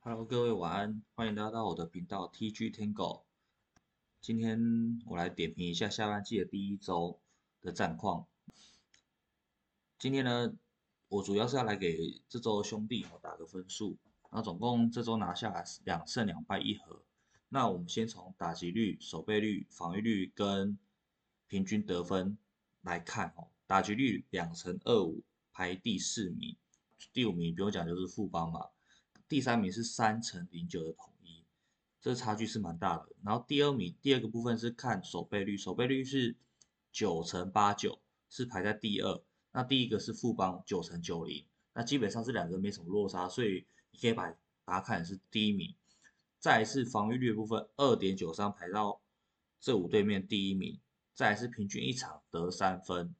Hello，各位晚安，欢迎来到我的频道 TG Tango。今天我来点评一下下半季的第一周的战况。今天呢，我主要是要来给这周兄弟打个分数。那总共这周拿下两胜两败一和。那我们先从打击率、守备率、防御率跟平均得分来看哦。打击率两成二五，排第四名。第五名不用讲就是富邦嘛。第三名是三乘零九的统一，这差距是蛮大的。然后第二名，第二个部分是看守备率，守备率是九乘八九，是排在第二。那第一个是富邦九乘九零，那基本上是两个没什么落差，所以你可以把把它看是第一名。再是防御率的部分，二点九三排到这五对面第一名。再是平均一场得三分。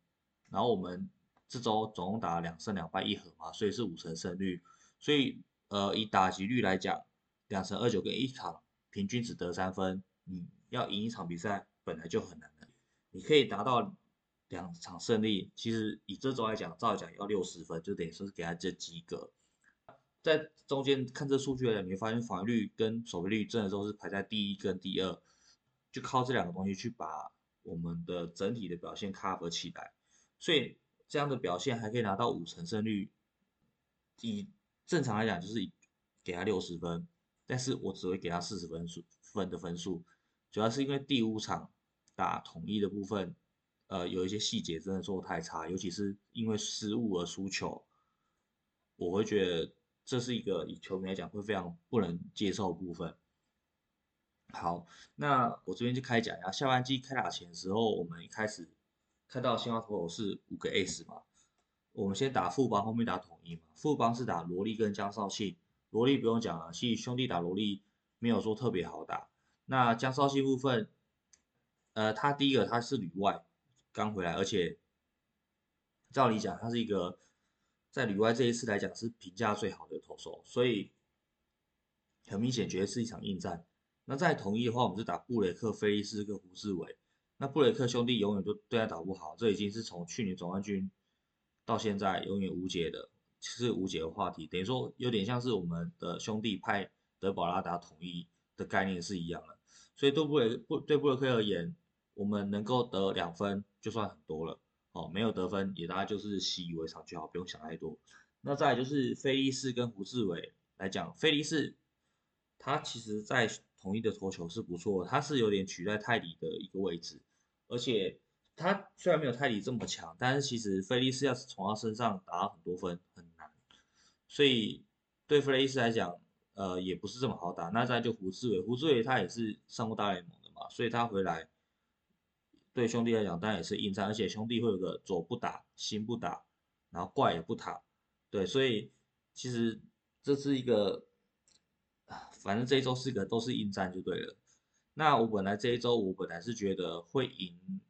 然后我们这周总共打了两胜两败一和嘛，所以是五成胜率。所以呃以打击率来讲，两成二九跟一场平均只得三分，你要赢一场比赛本来就很难的。你可以达到两场胜利，其实以这周来讲，照讲要六十分，就等于说是给他这及格。在中间看这数据来讲，你会发现防御率跟守备率真的都是排在第一跟第二，就靠这两个东西去把我们的整体的表现 cover 起来。所以这样的表现还可以拿到五成胜率，以正常来讲就是给他六十分，但是我只会给他四十分数分的分数，主要是因为第五场打统一的部分，呃，有一些细节真的做太差，尤其是因为失误而输球，我会觉得。这是一个以球迷来讲会非常不能接受的部分。好，那我这边就开讲一下，下半季开打前的时候，我们一开始看到新华投手是五个 S 嘛，我们先打富邦，后面打统一嘛。富邦是打罗莉跟江少庆，罗莉不用讲了，其实兄弟打罗莉没有说特别好打。那江少庆部分，呃，他第一个他是旅外刚回来，而且照理讲他是一个。在旅外这一次来讲是评价最好的投手，所以很明显觉得是一场硬战。那在统一的话，我们是打布雷克、菲斯跟胡志伟。那布雷克兄弟永远都对他打不好，这已经是从去年总冠军到现在永远无解的，是无解的话题。等于说有点像是我们的兄弟派德保拉达统一的概念是一样的。所以对布雷布对布雷克而言，我们能够得两分就算很多了。哦，没有得分也大概就是习以为常就好，不用想太多。那再就是菲利斯跟胡志伟来讲，菲利斯他其实在统一的投球是不错，他是有点取代泰迪的一个位置，而且他虽然没有泰迪这么强，但是其实菲利斯要是从他身上打很多分很难，所以对菲利斯来讲，呃，也不是这么好打。那再就胡志伟，胡志伟他也是上过大联盟的嘛，所以他回来。对兄弟来讲，当然也是硬战，而且兄弟会有个左不打，心不打，然后怪也不打，对，所以其实这是一个，反正这一周四个都是硬战就对了。那我本来这一周我本来是觉得会赢，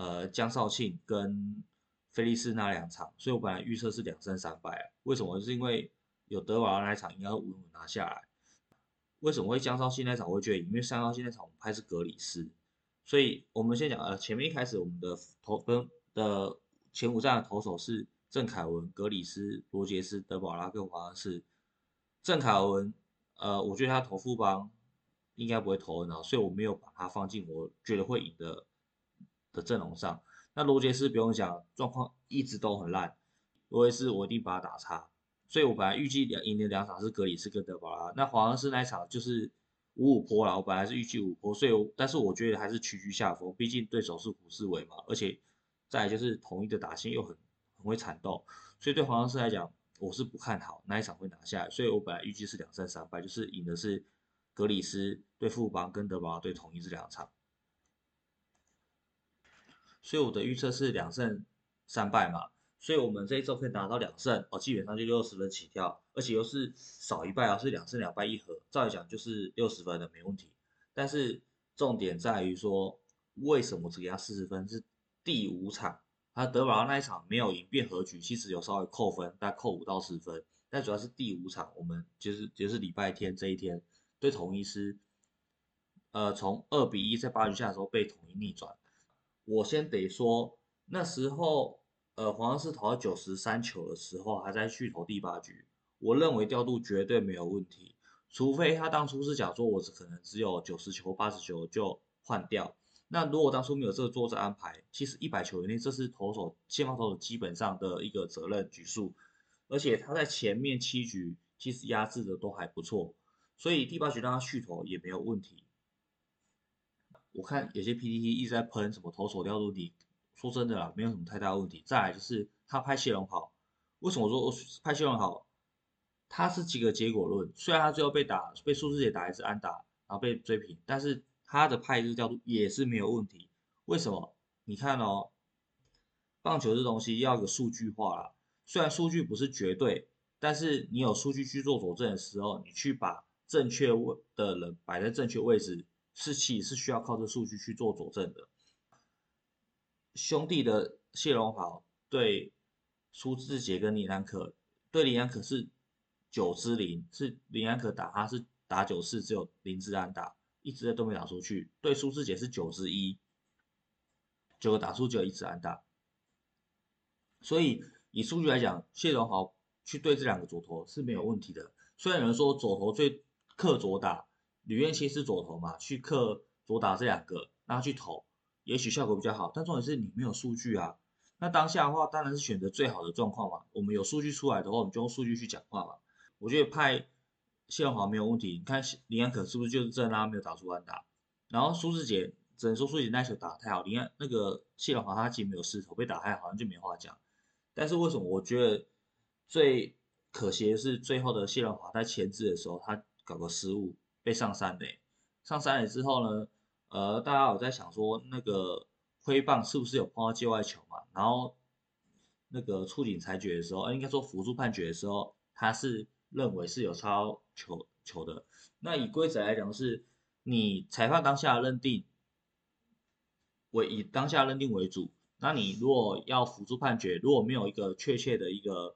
呃，江少庆跟菲利斯那两场，所以我本来预测是两胜三败。为什么？就是因为有德瓦那一场应该稳稳拿下来。为什么会江少庆那场会觉得赢？因为江少庆那场我们拍是格里斯。所以，我们先讲，呃，前面一开始我们的投跟的前五站的投手是郑凯文、格里斯、罗杰斯、德保拉跟华恩士。郑凯文，呃，我觉得他投副帮应该不会投很好，所以我没有把他放进我觉得会赢的的阵容上。那罗杰斯不用讲，状况一直都很烂，罗杰斯我一定把他打差。所以我本来预计两赢的两场是格里斯跟德保拉，那华恩士那一场就是。五五坡啦，我本来是预计五坡，所以但是我觉得还是屈居下风，毕竟对手是胡世伟嘛，而且再就是统一的打线又很很会缠斗，所以对黄老师来讲，我是不看好那一场会拿下，所以我本来预计是两胜三败，就是赢的是格里斯对富邦跟德保对统一这两场，所以我的预测是两胜三败嘛。所以，我们这一周可以拿到两胜哦，基本上就六十分起跳，而且又是少一败啊，是两胜两败一和，照理讲就是六十分的没问题。但是重点在于说，为什么只给他四十分？是第五场，他德保拉那一场没有赢变和局，其实有稍微扣分，大概扣五到十分。但主要是第五场，我们就是就是礼拜天这一天对统一师，呃，从二比一在八局下的时候被统一逆转。我先得说那时候。呃，黄是投到九十三球的时候，还在去投第八局，我认为调度绝对没有问题。除非他当初是讲说我只可能只有九十球、八十球就换掉。那如果当初没有这个作战安排，其实一百球以内，这是投手先发投手基本上的一个责任局数，而且他在前面七局其实压制的都还不错，所以第八局让他续投也没有问题。我看有些 PPT 一直在喷什么投手调度题，说真的啦，没有什么太大问题。再来就是他拍谢龙好，为什么说拍谢龙好？他是几个结果论，虽然他最后被打被苏志杰打一次安打，然后被追平，但是。他的派日调度也是没有问题，为什么？你看哦，棒球这东西要有数据化啦。虽然数据不是绝对，但是你有数据去做佐证的时候，你去把正确位的人摆在正确位置，是其是需要靠这数据去做佐证的。兄弟的谢龙豪对苏志杰跟林安可，对林安可是九之零，是林安可打他是打九次，只有林志安打。一直在都没打出去，对苏志杰是九之一，九个打出只有一次安打，所以以数据来讲，谢荣豪去对这两个左投是没有问题的。虽然有人说左投最克左打，吕彦青是左投嘛，去克左打这两个，让他去投，也许效果比较好。但重点是你没有数据啊。那当下的话，当然是选择最好的状况嘛。我们有数据出来的话，我们就用数据去讲话嘛。我觉得派。谢荣华没有问题，你看林安可是不是就是真他没有打出安打？然后苏志杰只能说苏志杰那球打太好，林安那个谢荣华他其实没有失头，被打太好像就没话讲。但是为什么我觉得最可惜的是最后的谢荣华在前置的时候他搞个失误被上三垒，上三垒之后呢，呃，大家有在想说那个挥棒是不是有碰到界外球嘛？然后那个触警裁决的时候，应该说辅助判决的时候，他是。认为是有超球球的，那以规则来讲是，你裁判当下认定为以当下认定为主，那你如果要辅助判决，如果没有一个确切的一个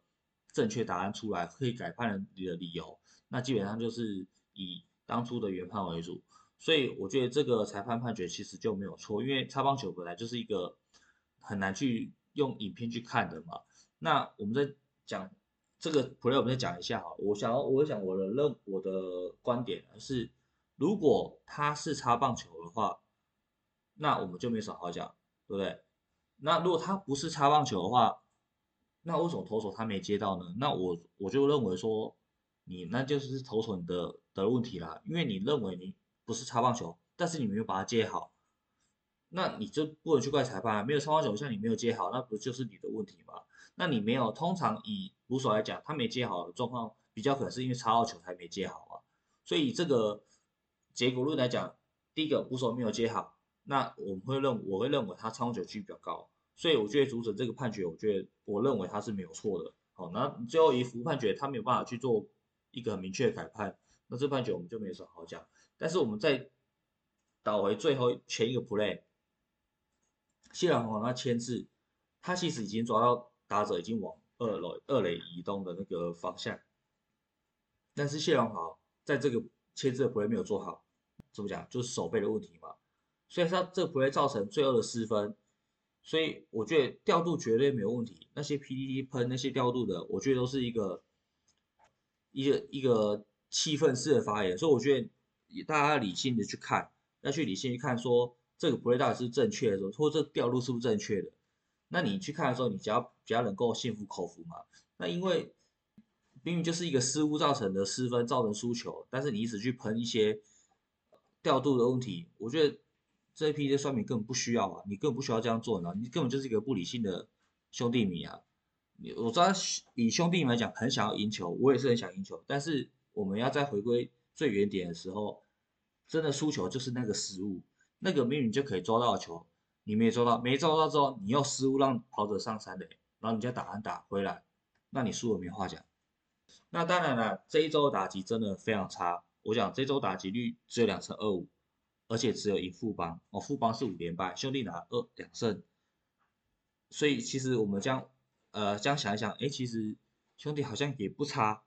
正确答案出来，可以改判你的理由，那基本上就是以当初的原判为主，所以我觉得这个裁判判决其实就没有错，因为擦棒球本来就是一个很难去用影片去看的嘛，那我们在讲。这个 play 我们再讲一下哈，我想要我想我的认我的观点是，如果他是擦棒球的话，那我们就没什么好讲，对不对？那如果他不是擦棒球的话，那为什么投手他没接到呢？那我我就认为说，你那就是投手你的的问题啦，因为你认为你不是擦棒球，但是你没有把它接好，那你就不能去怪裁判，没有擦棒球像你没有接好，那不就是你的问题吗？那你没有，通常以捕手来讲，他没接好的状况比较可能是因为插到球才没接好啊。所以这个结果论来讲，第一个捕手没有接好，那我们会认我会认为他超球几率比较高，所以我觉得主审这个判决，我觉得我认为他是没有错的。好，那最后一副判决他没有办法去做一个很明确的改判，那这判决我们就没什么好讲。但是我们再倒回最后前一个 play，谢朗宏他签字，他其实已经抓到。打者已经往二垒二垒移动的那个方向，但是谢龙豪在这个切制的 play 没有做好，怎么讲？就是手背的问题嘛。所以他这个 play 造成最后的失分，所以我觉得调度绝对没有问题。那些 PDD 喷那些调度的，我觉得都是一个一个一个气氛式的发言。所以我觉得大家理性的去看，要去理性去看，说这个 play 到底是正确的时候，或者调度是不是正确的。那你去看的时候，你只要比较能够心服口服嘛。那因为明明就是一个失误造成的失分，造成输球，但是你一直去喷一些调度的问题，我觉得这一批的酸民根本不需要啊，你根本不需要这样做呢，你根本就是一个不理性的兄弟迷啊。你我知道以兄弟们来讲，很想要赢球，我也是很想赢球，但是我们要在回归最原点的时候，真的输球就是那个失误，那个命运就可以抓到球。你没抓到，没抓到之后，你又失误让跑者上三垒，然后你再打完打回来，那你输了没话讲。那当然了，这一周的打击真的非常差。我讲这周打击率只有两成二五，而且只有赢富邦，哦，富邦是五连败，兄弟拿二两胜。所以其实我们将呃这样想一想，哎，其实兄弟好像也不差。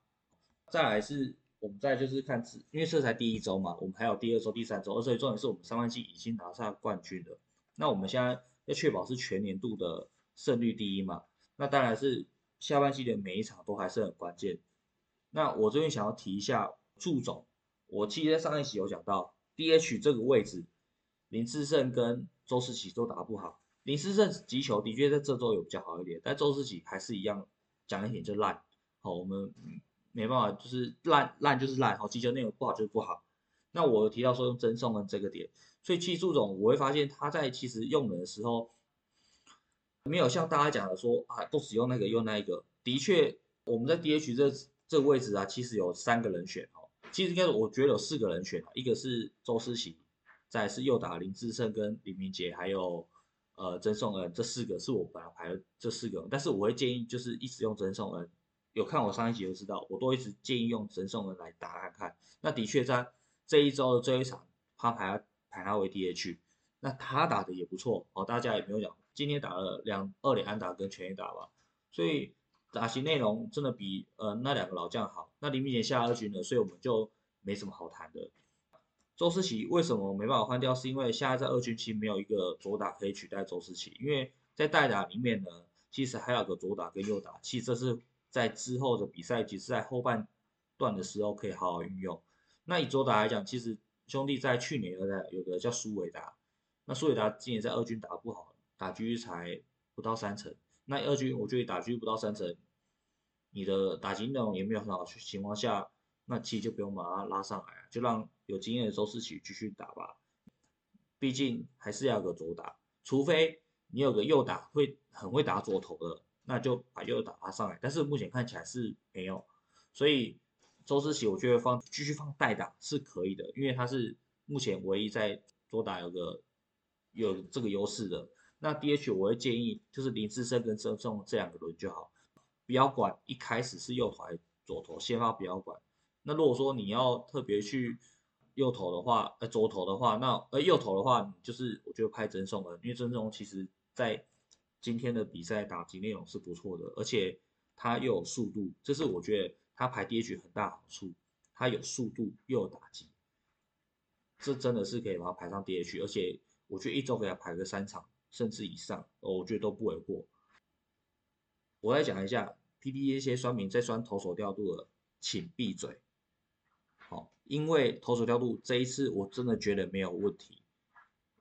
再来是我们再就是看，因为这才第一周嘛，我们还有第二周、第三周，而且重点是我们上半季已经拿下冠军了。那我们现在要确保是全年度的胜率第一嘛？那当然是下半季的每一场都还是很关键。那我这边想要提一下祝总我记得上一期有讲到，DH 这个位置，林志胜跟周世奇都打不好。林志胜击球的确在这周有比较好一点，但周世奇还是一样，讲一点就烂。好，我们没办法，就是烂烂就是烂。好，击球内容不好就是不好。那我提到说用真送恩这个点，所以其实朱总我会发现他在其实用人的时候，没有像大家讲的说啊，都只用那个用那一个。的确，我们在 DH 这这个位置啊，其实有三个人选哦。其实应该我觉得有四个人选啊，一个是周思齐，再是右打林志胜跟李明杰，还有呃曾颂恩，这四个是我本来排的这四个。但是我会建议就是一直用曾颂恩，有看我上一集就知道，我都一直建议用曾颂恩来打看看。那的确在这一周的最后一场，他排排他为 DH，那他打的也不错哦，大家也没有讲，今天打了两二连安打跟全垒打吧，所以。打席内容真的比呃那两个老将好，那林明杰下二军了，所以我们就没什么好谈的。周思齐为什么没办法换掉？是因为现在在二军期没有一个左打可以取代周思齐，因为在代打里面呢，其实还有个左打跟右打，其实这是在之后的比赛，其实在后半段的时候可以好好运用。那以左打来讲，其实兄弟在去年有个有个叫苏伟达，那苏伟达今年在二军打不好，打狙才不到三成。那二军我觉得打狙不到三成，你的打击内容也没有很好的情况下，那其实就不用把它拉上来，就让有经验的周世奇继续打吧。毕竟还是要个左打，除非你有个右打会很会打左投的，那就把右打拉上来。但是目前看起来是没有，所以周世奇我觉得放继续放代打是可以的，因为他是目前唯一在左打有个有这个优势的。那 DH 我会建议就是林志胜跟曾颂这两个轮就好，不要管一开始是右投还是左投，先发不要管。那如果说你要特别去右投的话，呃左投的话，那呃右投的话，就是我觉得派曾颂了，因为曾颂其实在今天的比赛打击内容是不错的，而且他又有速度，这是我觉得他排 DH 很大好处，他有速度又有打击，这真的是可以把他排上 DH，而且我觉得一周给他排个三场。甚至以上，我觉得都不为过。我再讲一下，P D 一些酸民在酸投手调度的，请闭嘴。好，因为投手调度这一次我真的觉得没有问题。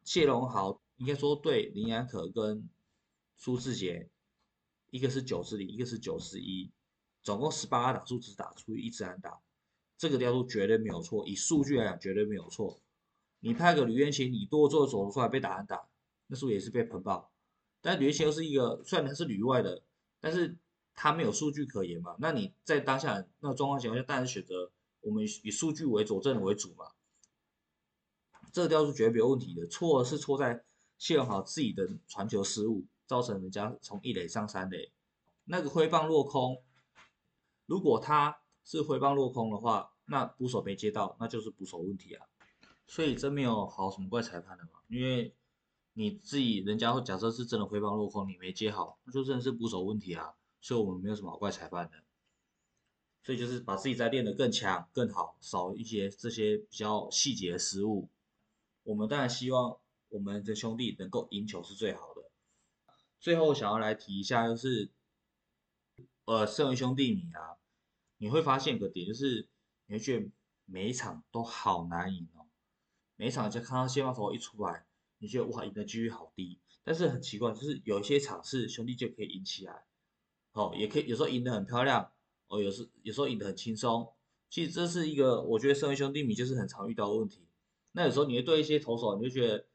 谢龙豪应该说对林安可跟苏志杰，一个是九十零，一个是九十一，总共十八打数只打出一支安打，这个调度绝对没有错。以数据来讲，绝对没有错。你派个吕彦琴，你多做手出来被打安打。那是不是也是被喷爆，但吕先又是一个，虽然他是旅外的，但是他没有数据可言嘛。那你在当下那状况情况下，当然选择我们以数据为佐证为主嘛。这个调度绝对没有问题的，错是错在谢永豪自己的传球失误，造成人家从一垒上三垒，那个挥棒落空。如果他是挥棒落空的话，那捕手没接到，那就是捕手问题啊。所以真没有好什么怪裁判的嘛，因为。你自己人家会假设是真的挥棒落空，你没接好，那就真的是捕手问题啊。所以我们没有什么好怪裁判的。所以就是把自己再练得更强、更好，少一些这些比较细节的失误。我们当然希望我们的兄弟能够赢球是最好的。最后想要来提一下，就是呃，身为兄弟你啊，你会发现个点，就是你会觉得每一场都好难赢哦。每一场就看到先发投一出来。你觉得哇赢的几率好低，但是很奇怪，就是有一些场次兄弟就可以赢起来，哦，也可以有时候赢得很漂亮，哦，有时有时候赢得很轻松。其实这是一个我觉得身为兄弟米就是很常遇到的问题。那有时候你会对一些投手，你就觉得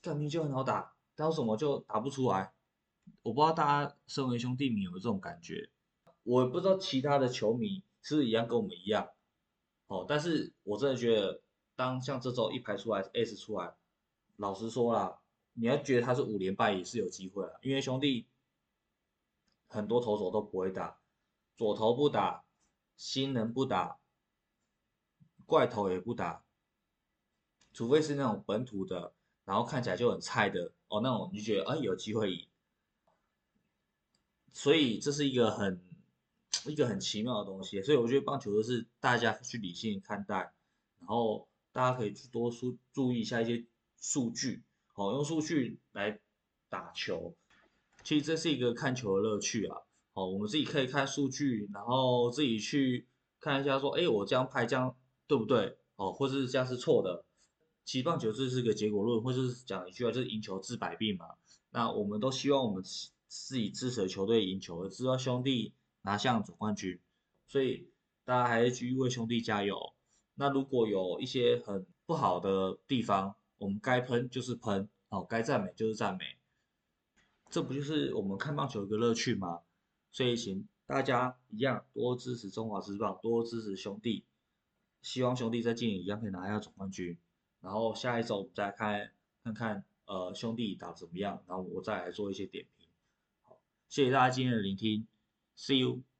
干明就很好打，但为什么就打不出来？我不知道大家身为兄弟米有没有这种感觉，我不知道其他的球迷是不是一样跟我们一样，哦，但是我真的觉得当像这周一排出来 S 出来。老实说啦，你要觉得他是五连败也是有机会啊，因为兄弟很多投手都不会打，左投不打，新人不打，怪头也不打，除非是那种本土的，然后看起来就很菜的哦，那种你就觉得哎有机会赢，所以这是一个很一个很奇妙的东西，所以我觉得棒球都是大家去理性看待，然后大家可以去多注注意一下一些。数据，好用数据来打球，其实这是一个看球的乐趣啊。好，我们自己可以看数据，然后自己去看一下，说，哎，我这样拍这样对不对？哦，或者是这样是错的。其实棒球这是个结果论，或者是讲一句话，就是赢球治百病嘛。那我们都希望我们自己支持的球队赢球，而知道兄弟拿下总冠军。所以大家还是继续为兄弟加油。那如果有一些很不好的地方，我们该喷就是喷，哦，该赞美就是赞美。这不就是我们看棒球一个乐趣吗？所以请大家一样多支持中华之棒，多支持兄弟。希望兄弟在今年一样可以拿下总冠军。然后下一周我们再看看看，呃，兄弟打怎么样，然后我再来做一些点评。谢谢大家今天的聆听，See you。